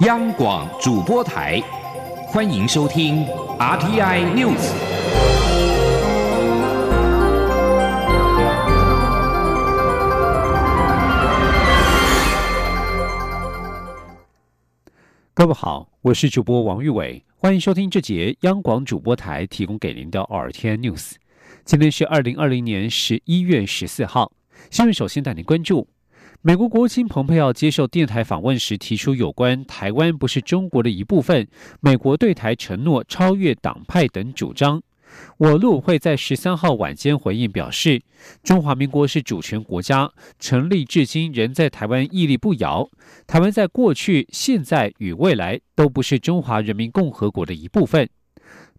央广主播台，欢迎收听 RTI News。各位好，我是主播王玉伟，欢迎收听这节央广主播台提供给您的 RTI News。今天是二零二零年十一月十四号，新闻首先带您关注。美国国务卿蓬佩奥接受电台访问时提出，有关台湾不是中国的一部分，美国对台承诺超越党派等主张。我陆委会在十三号晚间回应表示，中华民国是主权国家，成立至今仍在台湾屹立不摇。台湾在过去、现在与未来都不是中华人民共和国的一部分。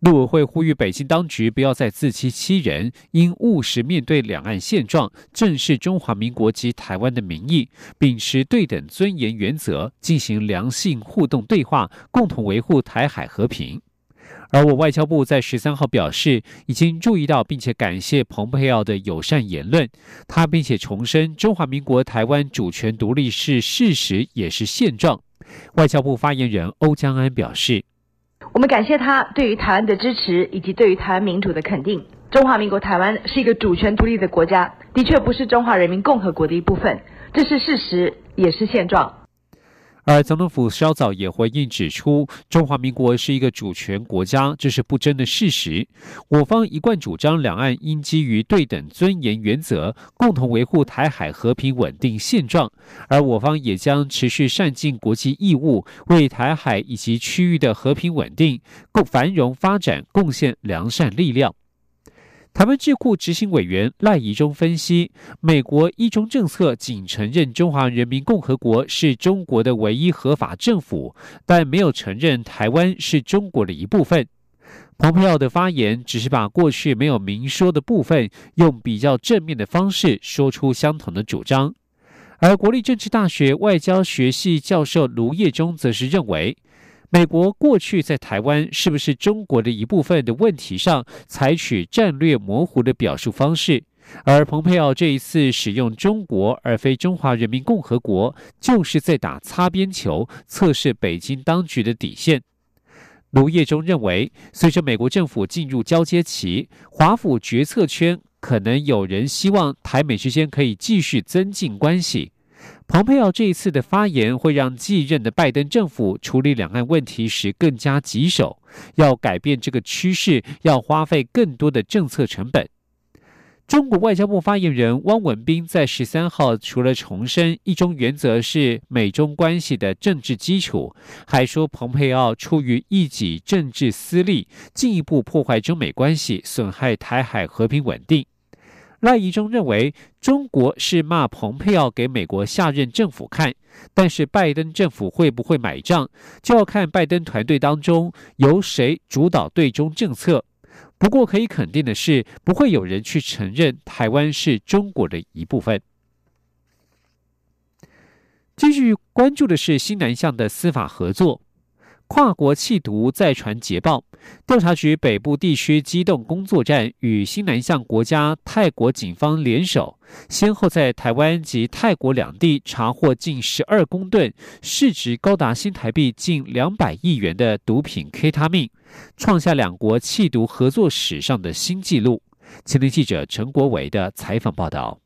陆委会呼吁北京当局不要再自欺欺人，应务实面对两岸现状，正视中华民国及台湾的民意，秉持对等尊严原则，进行良性互动对话，共同维护台海和平。而我外交部在十三号表示，已经注意到并且感谢蓬佩奥的友善言论，他并且重申中华民国台湾主权独立是事实，也是现状。外交部发言人欧江安表示。我们感谢他对于台湾的支持，以及对于台湾民主的肯定。中华民国台湾是一个主权独立的国家，的确不是中华人民共和国的一部分，这是事实，也是现状。而总统府稍早也回应指出，中华民国是一个主权国家，这是不争的事实。我方一贯主张，两岸应基于对等尊严原则，共同维护台海和平稳定现状。而我方也将持续善尽国际义务，为台海以及区域的和平稳定、共繁荣发展贡献良善力量。台湾智库执行委员赖宜中分析，美国一中政策仅承认中华人民共和国是中国的唯一合法政府，但没有承认台湾是中国的一部分。蓬佩奥的发言只是把过去没有明说的部分，用比较正面的方式说出相同的主张。而国立政治大学外交学系教授卢业中则是认为。美国过去在台湾是不是中国的一部分的问题上，采取战略模糊的表述方式，而蓬佩奥这一次使用“中国”而非“中华人民共和国”，就是在打擦边球，测试北京当局的底线。卢业中认为，随着美国政府进入交接期，华府决策圈可能有人希望台美之间可以继续增进关系。蓬佩奥这一次的发言会让继任的拜登政府处理两岸问题时更加棘手。要改变这个趋势，要花费更多的政策成本。中国外交部发言人汪文斌在十三号除了重申一中原则是美中关系的政治基础，还说蓬佩奥出于一己政治私利，进一步破坏中美关系，损害台海和平稳定。赖宜中认为，中国是骂蓬佩奥给美国下任政府看，但是拜登政府会不会买账，就要看拜登团队当中由谁主导对中政策。不过可以肯定的是，不会有人去承认台湾是中国的一部分。继续关注的是新南向的司法合作。跨国弃毒再传捷报，调查局北部地区机动工作站与新南向国家泰国警方联手，先后在台湾及泰国两地查获近十二公吨，市值高达新台币近两百亿元的毒品 K 他命，创下两国弃毒合作史上的新纪录。前天记者陈国伟的采访报道。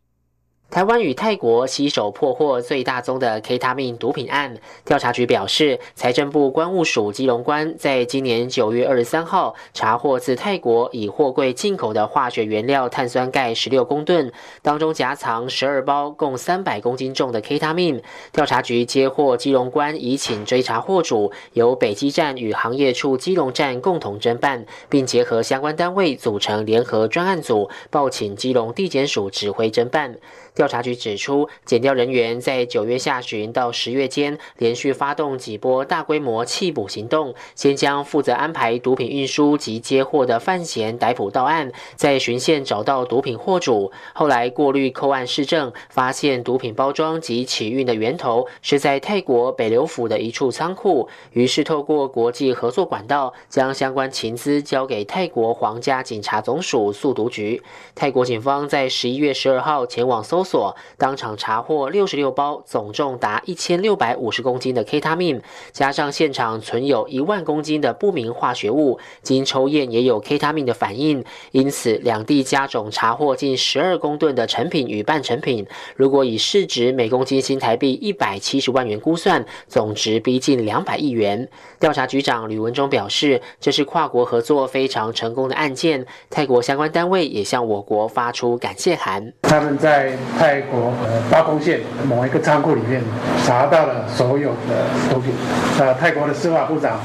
台湾与泰国携手破获最大宗的 kaita 密毒品案。调查局表示，财政部关务署基隆关在今年九月二十三号查获自泰国以货柜进口的化学原料碳酸钙十六公吨，当中夹藏十二包共三百公斤重的 kaita 密。调查局接获基隆关已请追查货主，由北基站与行业处基隆站共同侦办，并结合相关单位组成联合专案组，报请基隆地检署指挥侦办。调查局指出，检调人员在九月下旬到十月间，连续发动几波大规模弃捕行动，先将负责安排毒品运输及接货的范闲逮捕到案，在巡线找到毒品货主，后来过滤扣案市证，发现毒品包装及起运的源头是在泰国北流府的一处仓库，于是透过国际合作管道，将相关情资交给泰国皇家警察总署速毒局。泰国警方在十一月十二号前往搜。所，当场查获六十六包总重达一千六百五十公斤的 K 他命，加上现场存有一万公斤的不明化学物，经抽验也有 K 他命的反应，因此两地加总查获近十二公吨的成品与半成品。如果以市值每公斤新台币一百七十万元估算，总值逼近两百亿元。调查局长吕文忠表示，这是跨国合作非常成功的案件。泰国相关单位也向我国发出感谢函。他们在泰国呃巴公县某一个仓库里面查到了所有的毒品。呃，泰国的司法部长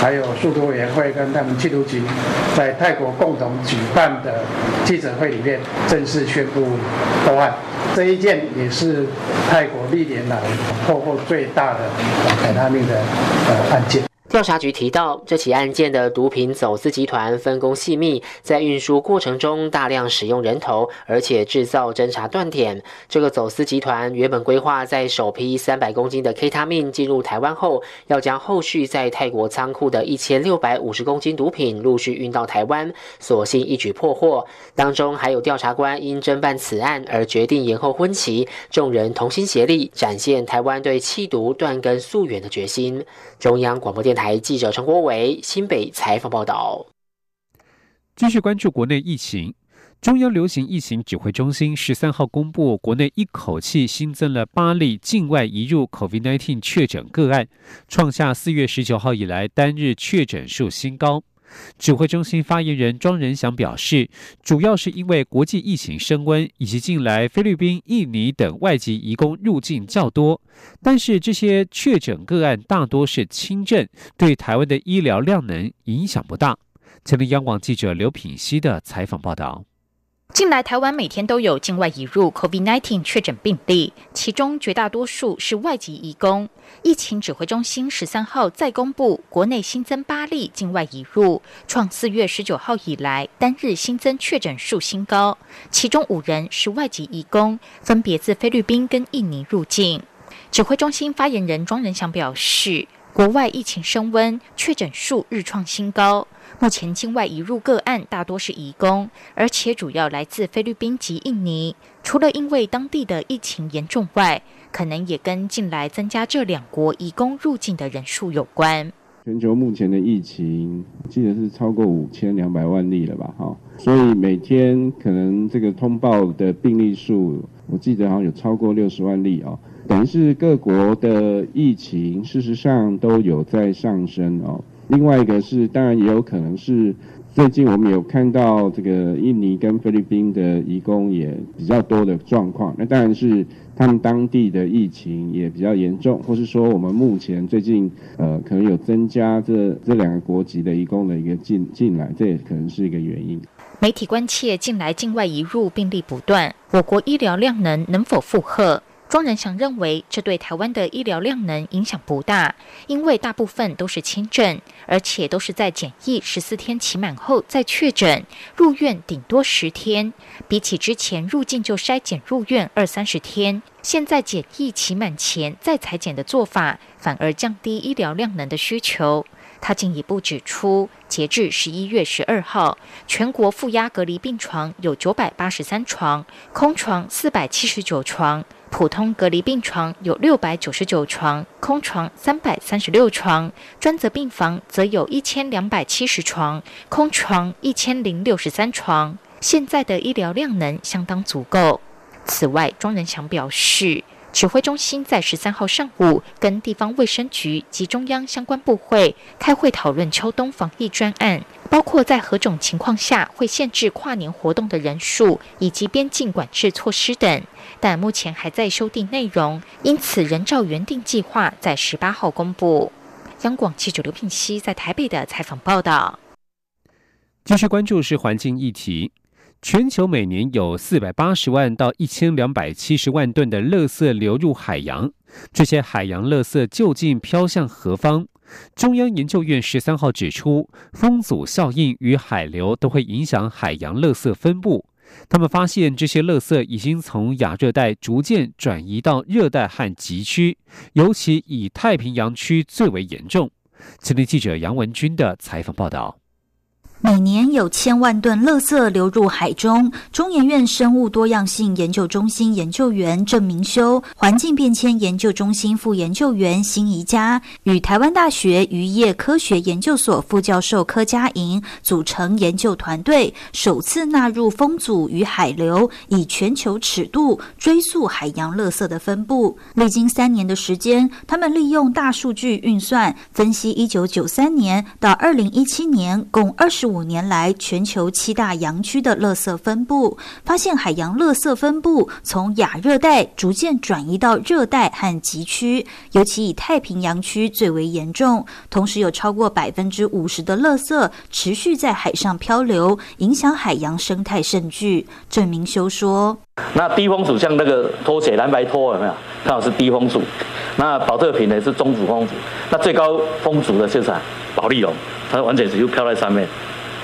还有速毒委员会跟他们缉毒局在泰国共同举办的记者会里面正式宣布报案。这一件也是泰国历年来破获最大的海他命的呃案件。调查局提到，这起案件的毒品走私集团分工细密，在运输过程中大量使用人头，而且制造侦查断点。这个走私集团原本规划在首批三百公斤的 K 他命进入台湾后，要将后续在泰国仓库的一千六百五十公斤毒品陆续运到台湾，所幸一举破获。当中还有调查官因侦办此案而决定延后婚期，众人同心协力，展现台湾对弃毒断根溯源的决心。中央广播电台记者陈国伟新北采访报道。继续关注国内疫情，中央流行疫情指挥中心十三号公布，国内一口气新增了八例境外移入 COVID-19 确诊个案，创下四月十九号以来单日确诊数新高。指挥中心发言人庄仁祥表示，主要是因为国际疫情升温，以及近来菲律宾、印尼等外籍移工入境较多。但是这些确诊个案大多是轻症，对台湾的医疗量能影响不大。前天央广记者刘品希的采访报道。近来，台湾每天都有境外移入 COVID-19 确诊病例，其中绝大多数是外籍移工。疫情指挥中心十三号再公布，国内新增八例境外移入，创四月十九号以来单日新增确诊数新高。其中五人是外籍移工，分别自菲律宾跟印尼入境。指挥中心发言人庄仁祥表示，国外疫情升温，确诊数日创新高。目前境外移入个案大多是移工，而且主要来自菲律宾及印尼。除了因为当地的疫情严重外，可能也跟近来增加这两国移工入境的人数有关。全球目前的疫情，记得是超过五千两百万例了吧？哈，所以每天可能这个通报的病例数，我记得好像有超过六十万例哦。等于是各国的疫情，事实上都有在上升哦。另外一个是，当然也有可能是最近我们有看到这个印尼跟菲律宾的移工也比较多的状况。那当然是他们当地的疫情也比较严重，或是说我们目前最近呃可能有增加这这两个国籍的移工的一个进进来，这也可能是一个原因。媒体关切近来境外移入病例不断，我国医疗量能能否负荷？庄仁祥认为，这对台湾的医疗量能影响不大，因为大部分都是轻症，而且都是在检疫十四天期满后再确诊，入院顶多十天。比起之前入境就筛检入院二三十天，现在检疫期满前再裁检的做法，反而降低医疗量能的需求。他进一步指出，截至十一月十二号，全国负压隔离病床有九百八十三床，空床四百七十九床。普通隔离病床有六百九十九床，空床三百三十六床；专责病房则有一千两百七十床，空床一千零六十三床。现在的医疗量能相当足够。此外，庄仁祥表示。指挥中心在十三号上午跟地方卫生局及中央相关部会开会讨论秋冬防疫专案，包括在何种情况下会限制跨年活动的人数，以及边境管制措施等。但目前还在修订内容，因此仍照原定计划在十八号公布。央广记者刘聘熙在台北的采访报道。继续关注是环境议题。全球每年有四百八十万到一千两百七十万吨的垃圾流入海洋，这些海洋垃圾究竟飘向何方？中央研究院十三号指出，风阻效应与海流都会影响海洋垃圾分布。他们发现，这些垃圾已经从亚热带逐渐转移到热带和极区，尤其以太平洋区最为严重。今天记者杨文军的采访报道。每年有千万吨垃圾流入海中。中研院生物多样性研究中心研究员郑明修、环境变迁研究中心副研究员辛怡佳与台湾大学渔业科学研究所副教授柯佳莹组成研究团队，首次纳入风阻与海流，以全球尺度追溯海洋垃圾的分布。历经三年的时间，他们利用大数据运算分析，一九九三年到二零一七年共二十。五年来，全球七大洋区的垃圾分布发现，海洋垃圾分布从亚热带逐渐转移到热带和极区，尤其以太平洋区最为严重。同时，有超过百分之五十的垃圾持续在海上漂流，影响海洋生态甚巨。郑明修说：“那低风阻像那个拖鞋蓝白拖有没有？刚好是低风阻。那保特瓶呢是中阻风阻。那最高风阻的就是保利龙，它完全是就飘在上面。”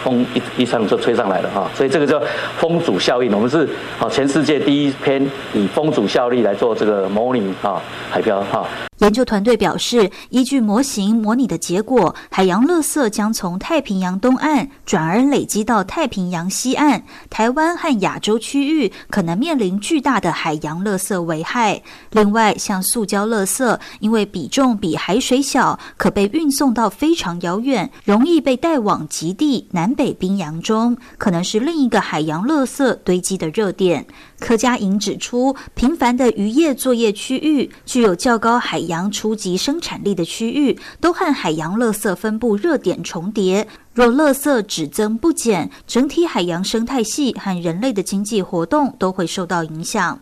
风一一上就吹上来了哈，所以这个叫风阻效应。我们是啊全世界第一篇以风阻效力来做这个模拟啊海漂哈。研究团队表示，依据模型模拟的结果，海洋垃圾将从太平洋东岸转而累积到太平洋西岸，台湾和亚洲区域可能面临巨大的海洋垃圾危害。另外，像塑胶垃圾，因为比重比海水小，可被运送到非常遥远，容易被带往极地南北冰洋中，可能是另一个海洋垃圾堆积的热点。柯佳莹指出，频繁的渔业作业区域、具有较高海洋初级生产力的区域，都和海洋垃圾分布热点重叠。若垃圾只增不减，整体海洋生态系和人类的经济活动都会受到影响。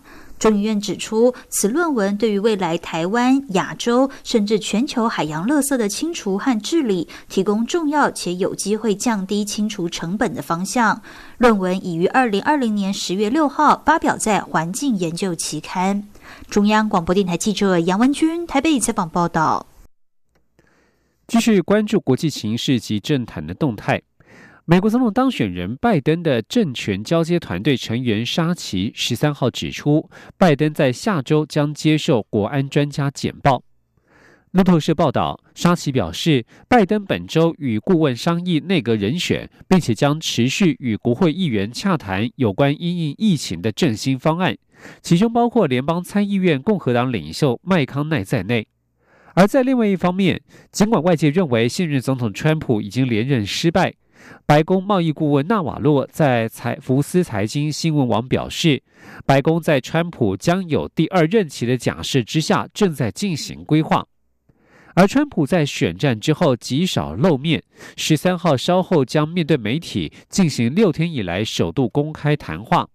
中研院指出，此论文对于未来台湾、亚洲甚至全球海洋垃圾的清除和治理，提供重要且有机会降低清除成本的方向。论文已于二零二零年十月六号发表在《环境研究》期刊。中央广播电台记者杨文君台北采访报道。继续关注国际形势及政坛的动态。美国总统当选人拜登的政权交接团队成员沙奇十三号指出，拜登在下周将接受国安专家简报。路透社报道，沙奇表示，拜登本周与顾问商议内阁人选，并且将持续与国会议员洽谈有关因应疫情的振兴方案，其中包括联邦参议院共和党领袖麦康奈在内。而在另外一方面，尽管外界认为现任总统川普已经连任失败。白宫贸易顾问纳瓦洛在财福斯财经新闻网表示，白宫在川普将有第二任期的假设之下，正在进行规划。而川普在选战之后极少露面，十三号稍后将面对媒体进行六天以来首度公开谈话。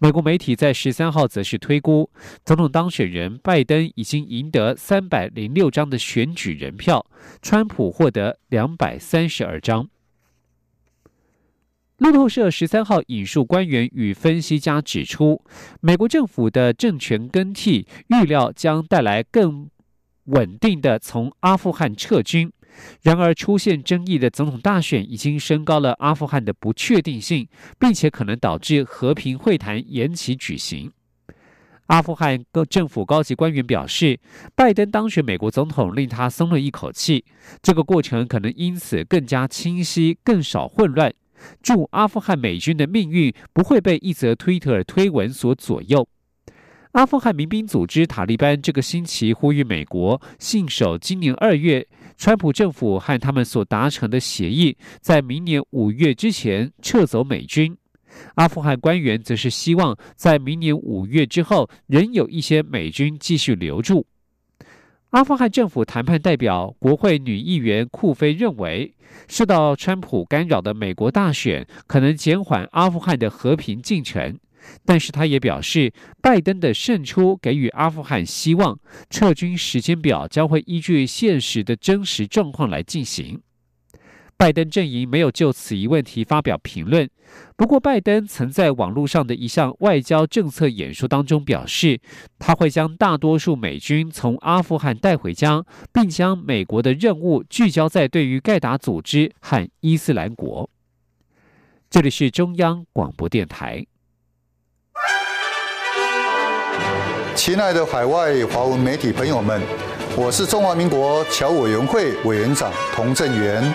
美国媒体在十三号则是推估，总统当选人拜登已经赢得三百零六张的选举人票，川普获得两百三十二张。路透社十三号引述官员与分析家指出，美国政府的政权更替预料将带来更稳定的从阿富汗撤军。然而，出现争议的总统大选已经升高了阿富汗的不确定性，并且可能导致和平会谈延期举行。阿富汗各政府高级官员表示，拜登当选美国总统令他松了一口气，这个过程可能因此更加清晰、更少混乱。驻阿富汗美军的命运不会被一则推特推文所左右。阿富汗民兵组织塔利班这个星期呼吁美国信守今年二月川普政府和他们所达成的协议，在明年五月之前撤走美军。阿富汗官员则是希望在明年五月之后仍有一些美军继续留住。阿富汗政府谈判代表、国会女议员库菲认为，受到川普干扰的美国大选可能减缓阿富汗的和平进程，但是她也表示，拜登的胜出给予阿富汗希望，撤军时间表将会依据现实的真实状况来进行。拜登阵营没有就此一问题发表评论。不过，拜登曾在网络上的一项外交政策演说当中表示，他会将大多数美军从阿富汗带回家，并将美国的任务聚焦在对于盖达组织和伊斯兰国。这里是中央广播电台。亲爱的海外华文媒体朋友们，我是中华民国侨委员会委员长童振源。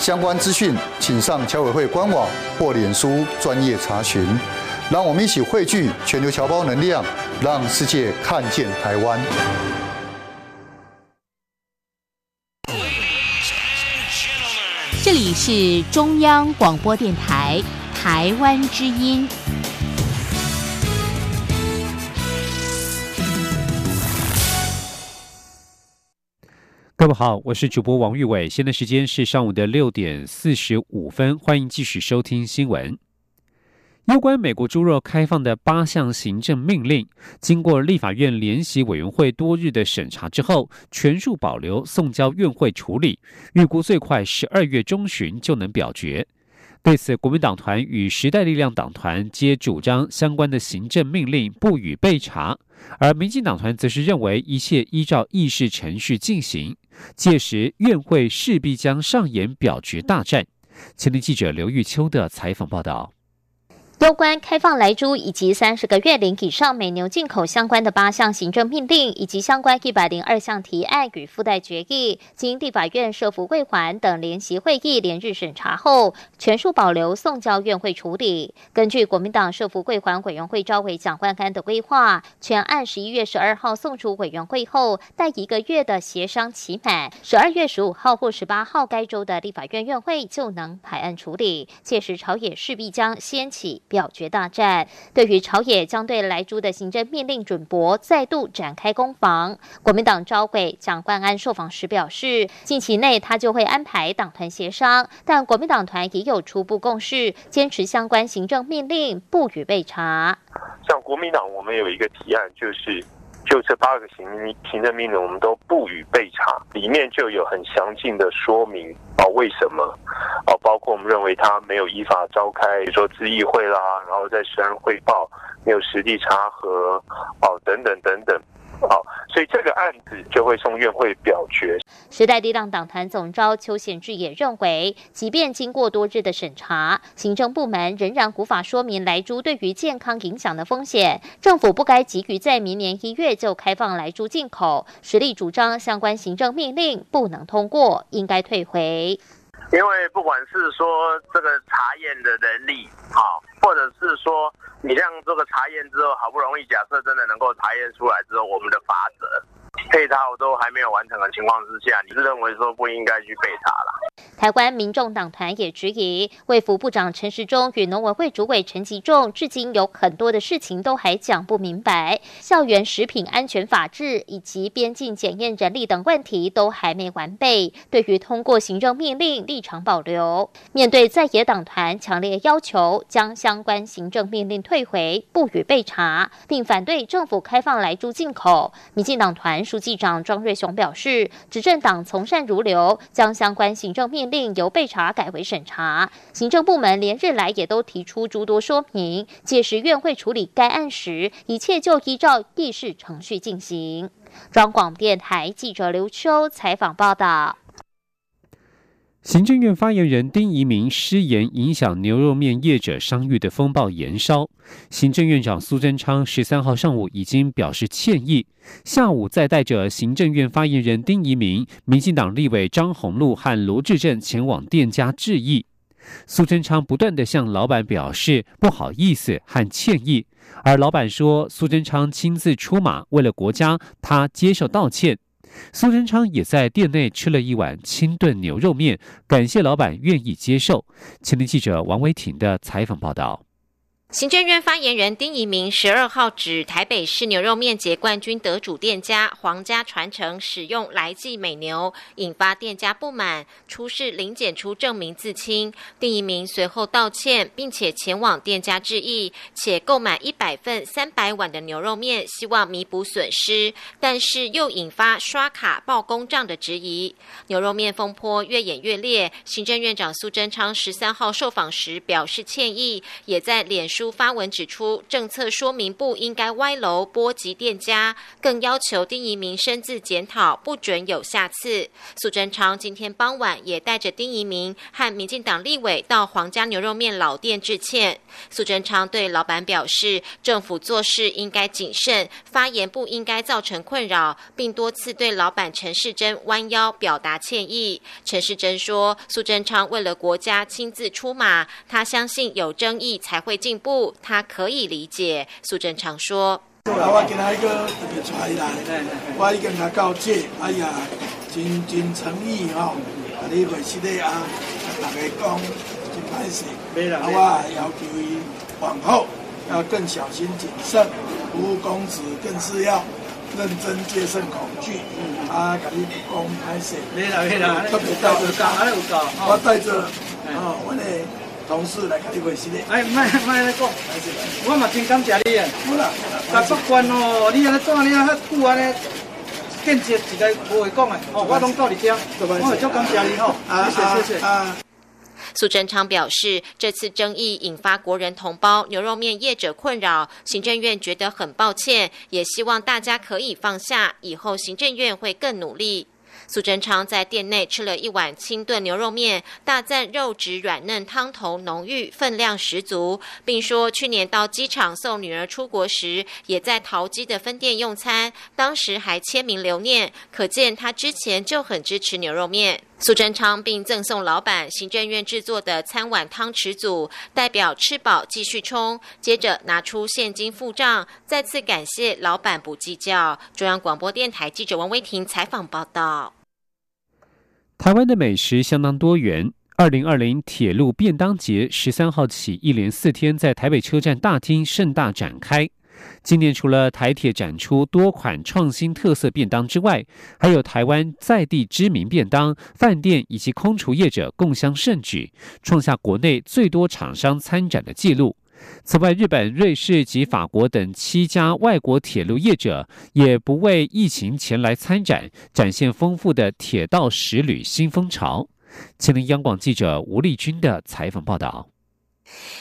相关资讯请上侨委会官网或脸书专业查询。让我们一起汇聚全球侨胞能量，让世界看见台湾。这里是中央广播电台台湾之音。各位好，我是主播王玉伟，现在时间是上午的六点四十五分，欢迎继续收听新闻。有关美国猪肉开放的八项行政命令，经过立法院联席委员会多日的审查之后，全数保留送交院会处理，预估最快十二月中旬就能表决。对此，国民党团与时代力量党团皆主张相关的行政命令不予备查，而民进党团则是认为一切依照议事程序进行，届时院会势必将上演表决大战。前天记者刘玉秋的采访报道。有关开放来猪以及三十个月龄以上美牛进口相关的八项行政命令，以及相关一百零二项提案与附带决议，经地法院设服会环等联席会议连日审查后，全数保留送交院会处理。根据国民党设服会环委员会召回蒋万安的规划，全案十一月十二号送出委员会后，待一个月的协商期满，十二月十五号或十八号该周的立法院院会就能排案处理。届时朝野势必将掀起。表决大战，对于朝野将对莱猪的行政命令准驳再度展开攻防。国民党招会蒋冠安受访时表示，近期内他就会安排党团协商，但国民党团也有初步共识，坚持相关行政命令不予被查。像国民党，我们有一个提案，就是就这八个行行政命令，我们都不予备查，里面就有很详尽的说明。哦，为什么？哦，包括我们认为他没有依法召开，比如说咨议会啦，然后在实案汇报，没有实地查核，哦，等等等等。好，所以这个案子就会送院会表决。时代力量党团总召邱显志也认为，即便经过多日的审查，行政部门仍然无法说明来猪对于健康影响的风险，政府不该急于在明年一月就开放来猪进口。实力主张相关行政命令不能通过，应该退回。因为不管是说这个查验的能力，啊，或者是说你让这个查验之后，好不容易假设真的能够查验出来之后，我们的法则。配套都还没有完成的情况之下，你是认为说不应该去备查了？台湾民众党团也质疑，卫福部长陈时中与农委会主委陈吉仲，至今有很多的事情都还讲不明白，校园食品安全法制以及边境检验人力等问题都还没完备。对于通过行政命令立场保留，面对在野党团强烈要求将相关行政命令退回，不予备查，并反对政府开放来猪进口，民进党团。书记长庄瑞雄表示，执政党从善如流，将相关行政命令由备查改为审查。行政部门连日来也都提出诸多说明，届时院会处理该案时，一切就依照议事程序进行。中广电台记者刘秋采访报道。行政院发言人丁仪明失言影响牛肉面业者商誉的风暴延烧，行政院长苏贞昌十三号上午已经表示歉意，下午再带着行政院发言人丁仪明、民进党立委张宏禄和罗志正前往店家致意。苏贞昌不断的向老板表示不好意思和歉意，而老板说苏贞昌亲自出马，为了国家，他接受道歉。苏贞昌也在店内吃了一碗清炖牛肉面，感谢老板愿意接受。前天记者王维婷的采访报道。行政院发言人丁仪明十二号指，台北市牛肉面节冠军得主店家皇家传承使用来记美牛，引发店家不满，出示零检出证明自清。丁仪明随后道歉，并且前往店家致意，且购买一百份三百碗的牛肉面，希望弥补损失，但是又引发刷卡报公账的质疑。牛肉面风波越演越烈，行政院长苏贞昌十三号受访时表示歉意，也在脸书。书发文指出，政策说明不应该歪楼波及店家，更要求丁仪明深自检讨，不准有下次。苏贞昌今天傍晚也带着丁仪明和民进党立委到皇家牛肉面老店致歉。苏贞昌对老板表示，政府做事应该谨慎，发言不应该造成困扰，并多次对老板陈世珍弯腰表达歉意。陈世珍说，苏贞昌为了国家亲自出马，他相信有争议才会进步。不，他可以理解。苏贞昌说：“我今仔个特别出来，我已经来告诫，哎呀，真真诚意吼，啊，你袂失礼啊，大家讲真歹势，啊，我要求伊往后要更小心谨慎，服务公子更是要认真戒慎恐惧。啊，甲你讲歹势，特别带着，我带着，啊，我嘞。”同事来甲你会师的。哎，卖卖来讲，我嘛真感谢你啊！好啦，但不管哦，你安尼怎你啊遐久安尼，见识一个无会讲的，哦，我拢到你听，我足感谢你吼，谢谢谢谢。啊。苏贞昌表示，这次争议引发国人同胞牛肉面业者困扰，行政院觉得很抱歉，也希望大家可以放下，以后行政院会更努力。苏贞昌在店内吃了一碗清炖牛肉面，大赞肉质软嫩、汤头浓郁、分量十足，并说去年到机场送女儿出国时，也在淘机的分店用餐，当时还签名留念，可见他之前就很支持牛肉面。苏贞昌并赠送老板行政院制作的餐碗汤匙组，代表吃饱继续冲。接着拿出现金付账，再次感谢老板不计较。中央广播电台记者王威婷采访报道。台湾的美食相当多元。二零二零铁路便当节十三号起一连四天在台北车站大厅盛大展开。今年除了台铁展出多款创新特色便当之外，还有台湾在地知名便当、饭店以及空厨业者共襄盛举，创下国内最多厂商参展的纪录。此外，日本、瑞士及法国等七家外国铁路业者也不为疫情前来参展，展现丰富的铁道实旅新风潮。吉林央广记者吴丽君的采访报道。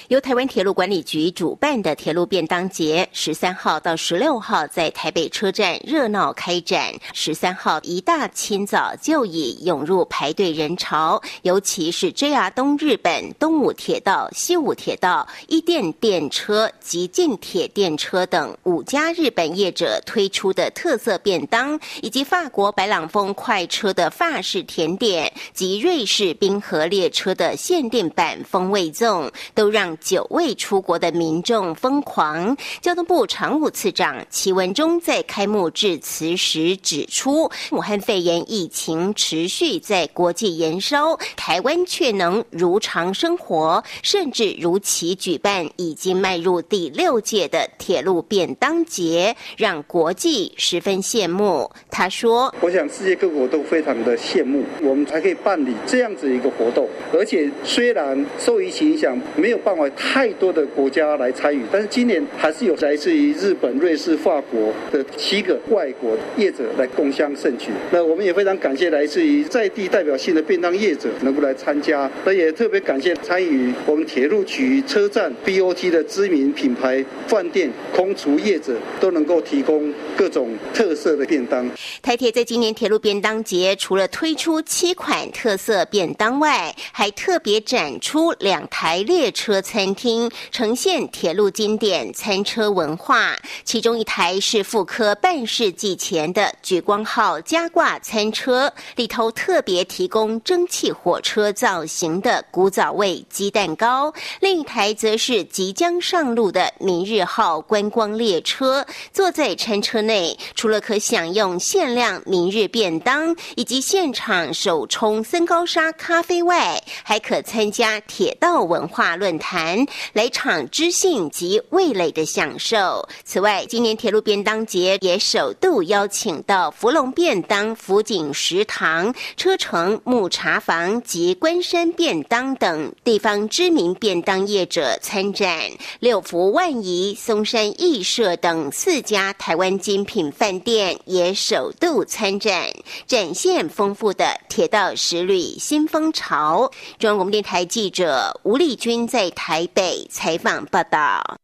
由台湾铁路管理局主办的铁路便当节，十三号到十六号在台北车站热闹开展。十三号一大清早就已涌入排队人潮，尤其是 JR 东日本、东武铁道、西武铁道、一电电车及近铁电车等五家日本业者推出的特色便当，以及法国白朗峰快车的法式甜点及瑞士冰河列车的限定版风味粽。都让久未出国的民众疯狂。交通部常务次长齐文忠在开幕致辞时指出，武汉肺炎疫情持续在国际延烧，台湾却能如常生活，甚至如期举办已经迈入第六届的铁路便当节，让国际十分羡慕。他说：“我想世界各国都非常的羡慕，我们才可以办理这样子一个活动，而且虽然受疫情影响没。”没有办法太多的国家来参与，但是今年还是有来自于日本、瑞士、法国的七个外国业者来共襄盛举。那我们也非常感谢来自于在地代表性的便当业者能够来参加，那也特别感谢参与我们铁路局、车站、BOT 的知名品牌饭店、空厨业者都能够提供各种特色的便当。台铁在今年铁路便当节除了推出七款特色便当外，还特别展出两台列车。餐厅呈现铁路经典餐车文化，其中一台是复刻半世纪前的莒光号加挂餐车，里头特别提供蒸汽火车造型的古早味鸡蛋糕；另一台则是即将上路的明日号观光列车。坐在餐车内，除了可享用限量明日便当以及现场手冲森高沙咖啡外，还可参加铁道文化。论坛，来场知性及味蕾的享受。此外，今年铁路便当节也首度邀请到福隆便当、福景食堂、车城木茶房及关山便当等地方知名便当业者参展。六福万怡、松山艺社等四家台湾精品饭店也首度参展，展现丰富的铁道实旅新风潮。中央广播电台记者吴丽君在台北采访报道。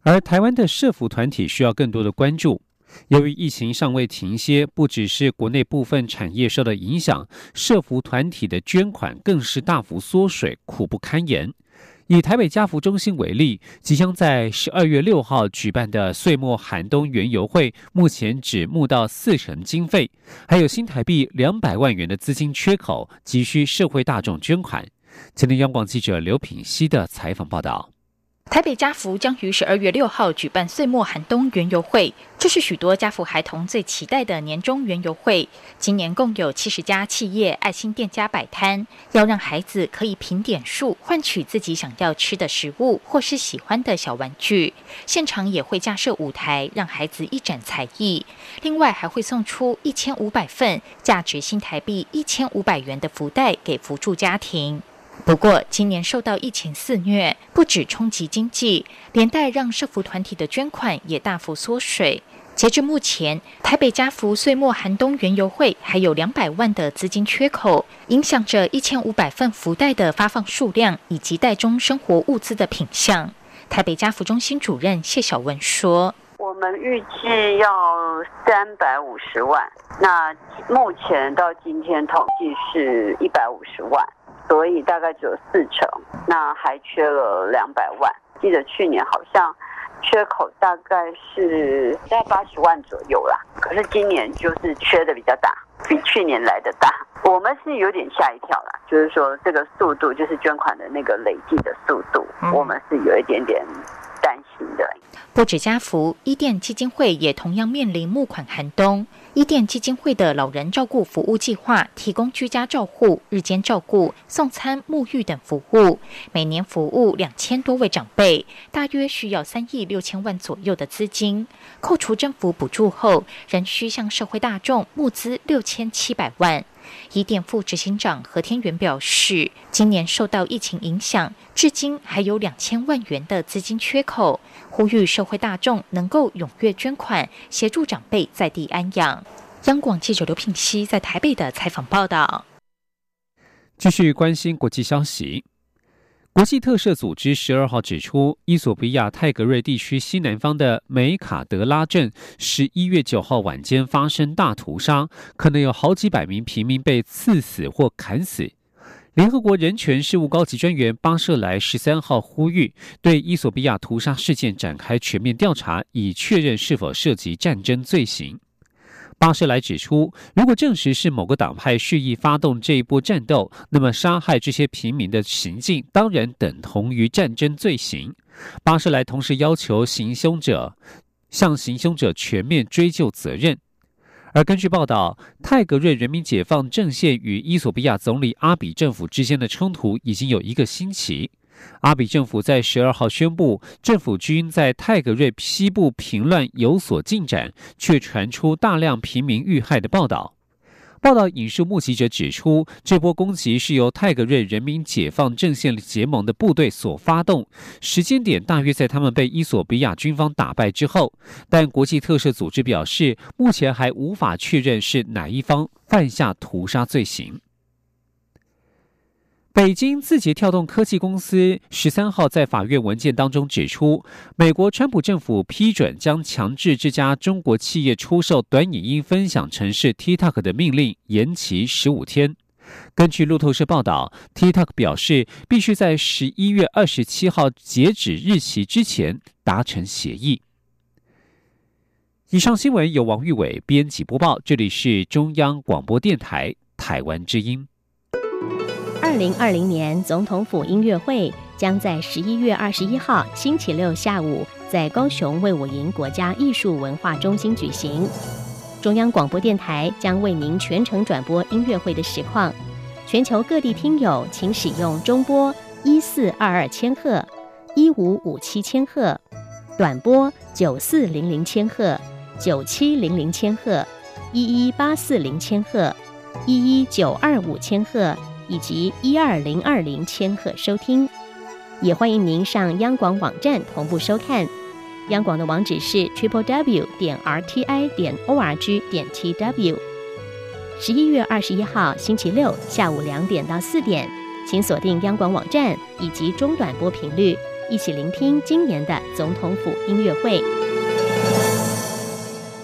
而台湾的社服团体需要更多的关注。由于疫情尚未停歇，不只是国内部分产业受到影响，社服团体的捐款更是大幅缩水，苦不堪言。以台北家福中心为例，即将在十二月六号举办的岁末寒冬园游会，目前只募到四成经费，还有新台币两百万元的资金缺口，急需社会大众捐款。今天央广记者刘品希的采访报道。台北家福将于十二月六号举办岁末寒冬园游会，这是许多家福孩童最期待的年终园游会。今年共有七十家企业爱心店家摆摊，要让孩子可以凭点数换取自己想要吃的食物或是喜欢的小玩具。现场也会架设舞台，让孩子一展才艺。另外还会送出一千五百份价值新台币一千五百元的福袋给扶助家庭。不过，今年受到疫情肆虐，不止冲击经济，连带让社福团体的捐款也大幅缩水。截至目前，台北家福岁末寒冬园游会还有两百万的资金缺口，影响着一千五百份福袋的发放数量以及袋中生活物资的品相。台北家福中心主任谢小文说：“我们预计要三百五十万，那目前到今天统计是一百五十万。”所以大概只有四成，那还缺了两百万。记得去年好像缺口大概是在八十万左右啦，可是今年就是缺的比较大，比去年来的大。我们是有点吓一跳啦，就是说这个速度，就是捐款的那个累计的速度，我们是有一点点担不止家福，伊甸基金会也同样面临募款寒冬。伊甸基金会的老人照顾服务计划提供居家照护、日间照顾、送餐、沐浴等服务，每年服务两千多位长辈，大约需要三亿六千万左右的资金。扣除政府补助后，仍需向社会大众募资六千七百万。以电副执行长何天元表示，今年受到疫情影响，至今还有两千万元的资金缺口，呼吁社会大众能够踊跃捐款，协助长辈在地安养。央广记者刘品熙在台北的采访报道。继续关心国际消息。国际特赦组织十二号指出，伊索比亚泰格瑞地区西南方的梅卡德拉镇十一月九号晚间发生大屠杀，可能有好几百名平民被刺死或砍死。联合国人权事务高级专员巴舍莱十三号呼吁，对伊索比亚屠杀事件展开全面调查，以确认是否涉及战争罪行。巴士莱指出，如果证实是某个党派蓄意发动这一波战斗，那么杀害这些平民的行径当然等同于战争罪行。巴士莱同时要求行凶者向行凶者全面追究责任。而根据报道，泰格瑞人民解放阵线与伊索比亚总理阿比政府之间的冲突已经有一个星期。阿比政府在十二号宣布，政府军在泰格瑞西部平乱有所进展，却传出大量平民遇害的报道。报道引述目击者指出，这波攻击是由泰格瑞人民解放阵线结盟的部队所发动，时间点大约在他们被伊索比亚军方打败之后。但国际特赦组织表示，目前还无法确认是哪一方犯下屠杀罪行。北京字节跳动科技公司十三号在法院文件当中指出，美国川普政府批准将强制这家中国企业出售短影音分享程式 TikTok 的命令延期十五天。根据路透社报道，TikTok 表示必须在十一月二十七号截止日期之前达成协议。以上新闻由王玉伟编辑播报，这里是中央广播电台台湾之音。二零二零年总统府音乐会将在十一月二十一号星期六下午在高雄卫武营国家艺术文化中心举行。中央广播电台将为您全程转播音乐会的实况。全球各地听友请使用中波一四二二千赫、一五五七千赫，短波九四零零千赫、九七零零千赫、一一八四零千赫、一一九二五千赫以及一二零二零千赫收听。也欢迎您上央广网站同步收看。央广的网址是 triple w 点 r t i 点 o r g 点 t w。十一月二十一号星期六下午两点到四点，请锁定央广网站以及中短波频率，一起聆听今年的总统府音乐会。